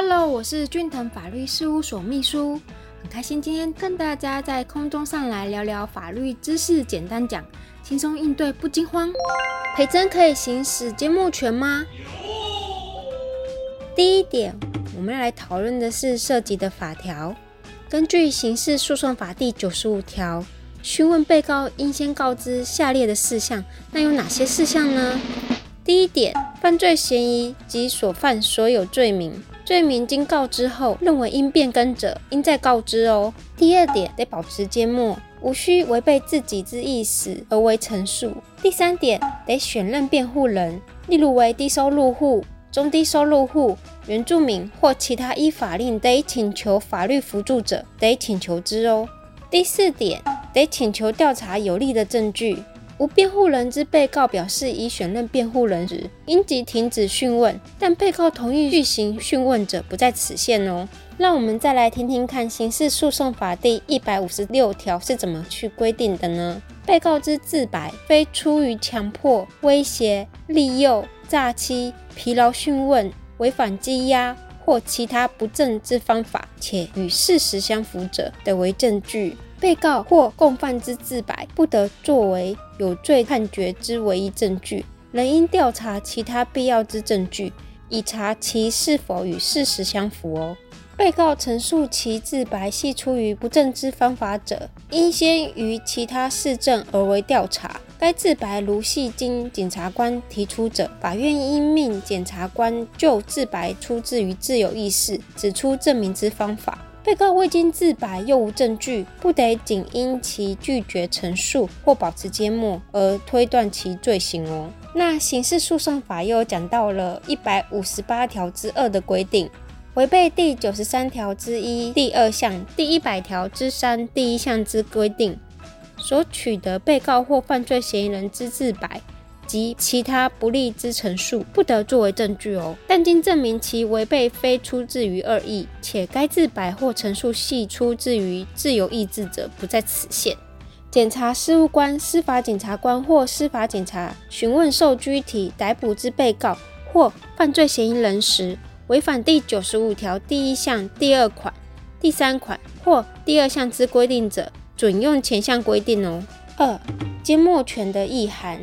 Hello，我是俊腾法律事务所秘书，很开心今天跟大家在空中上来聊聊法律知识，简单讲，轻松应对不惊慌。培真可以行使缄默权吗？第一点，我们要来讨论的是涉及的法条。根据刑事诉讼法第九十五条，询问被告应先告知下列的事项，那有哪些事项呢？第一点，犯罪嫌疑及所犯所有罪名。罪名经告知后，认为应变更者，应再告知哦。第二点，得保持缄默，无需违背自己之意思而为陈述。第三点，得选任辩护人，例如为低收入户、中低收入户、原住民或其他依法令得请求法律辅助者，得请求之哦。第四点，得请求调查有利的证据。无辩护人之被告表示已选任辩护人时，应即停止讯问；但被告同意续行讯问者，不在此限哦。让我们再来听听看《刑事诉讼法》第一百五十六条是怎么去规定的呢？被告之自白，非出于强迫、威胁、利诱、诈欺、疲劳讯问、违反羁押或其他不正之方法，且与事实相符者，得为证据。被告或共犯之自白，不得作为有罪判决之唯一证据，仍应调查其他必要之证据，以查其是否与事实相符哦。被告陈述其自白系出于不正之方法者，应先于其他事证而为调查。该自白如系经检察官提出者，法院应命检察官就自白出自于自由意识，指出证明之方法。被告未经自白又无证据，不得仅因其拒绝陈述或保持缄默而推断其罪行哦。那刑事诉讼法又讲到了一百五十八条之二的规定，违背第九十三条之一第二项、第一百条之三第一项之规定，所取得被告或犯罪嫌疑人之自白。及其他不利之陈述，不得作为证据哦。但经证明其违背非出自于恶意，且该自白或陈述系出自于自由意志者，不在此限。检察事务官、司法检察官或司法警察询问受拘提、逮捕之被告或犯罪嫌疑人时，违反第九十五条第一项第二款、第三款或第二项之规定者，准用前项规定哦。二、缄默权的意涵。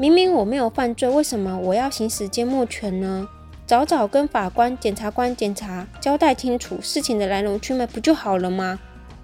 明明我没有犯罪，为什么我要行使缄默权呢？早早跟法官、检察官、检察交代清楚事情的来龙去脉，不就好了吗？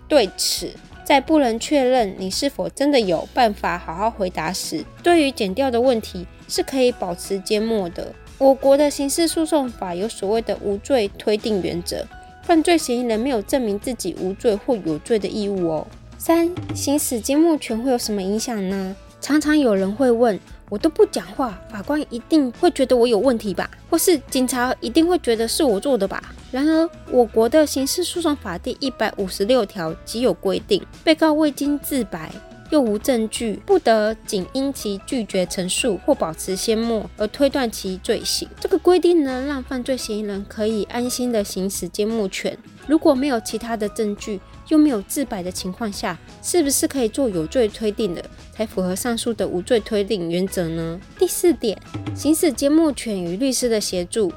对此，在不能确认你是否真的有办法好好回答时，对于减掉的问题是可以保持缄默的。我国的刑事诉讼法有所谓的无罪推定原则，犯罪嫌疑人没有证明自己无罪或有罪的义务哦。三、行使缄默权会有什么影响呢？常常有人会问。我都不讲话，法官一定会觉得我有问题吧？或是警察一定会觉得是我做的吧？然而，我国的刑事诉讼法第一百五十六条即有规定，被告未经自白又无证据，不得仅因其拒绝陈述或保持缄默而推断其罪行。这个规定呢，让犯罪嫌疑人可以安心的行使缄默权。如果没有其他的证据，又没有自白的情况下，是不是可以做有罪推定的，才符合上述的无罪推定原则呢？第四点，行使缄默权与律师的协助。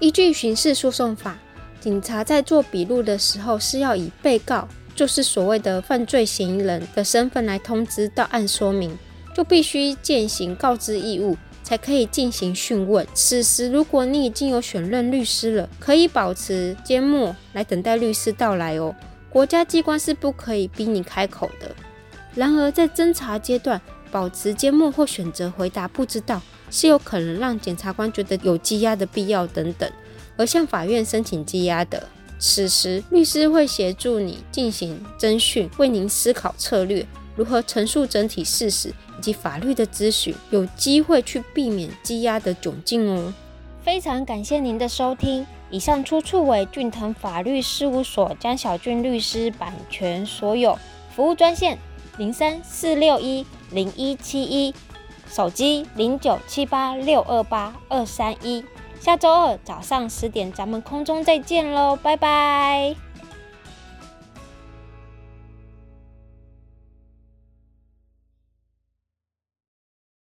依据刑事诉讼法，警察在做笔录的时候，是要以被告，就是所谓的犯罪嫌疑人的身份来通知到案说明，就必须践行告知义务，才可以进行讯问。此时，如果你已经有选任律师了，可以保持缄默来等待律师到来哦。国家机关是不可以逼你开口的。然而，在侦查阶段，保持缄默或选择回答不知道，是有可能让检察官觉得有羁押的必要等等，而向法院申请羁押的。此时，律师会协助你进行侦讯，为您思考策略，如何陈述整体事实以及法律的咨询，有机会去避免积压的窘境哦。非常感谢您的收听。以上出处为俊腾法律事务所江小俊律师版权所有。服务专线零三四六一零一七一，手机零九七八六二八二三一。下周二早上十点，咱们空中再见喽，拜拜。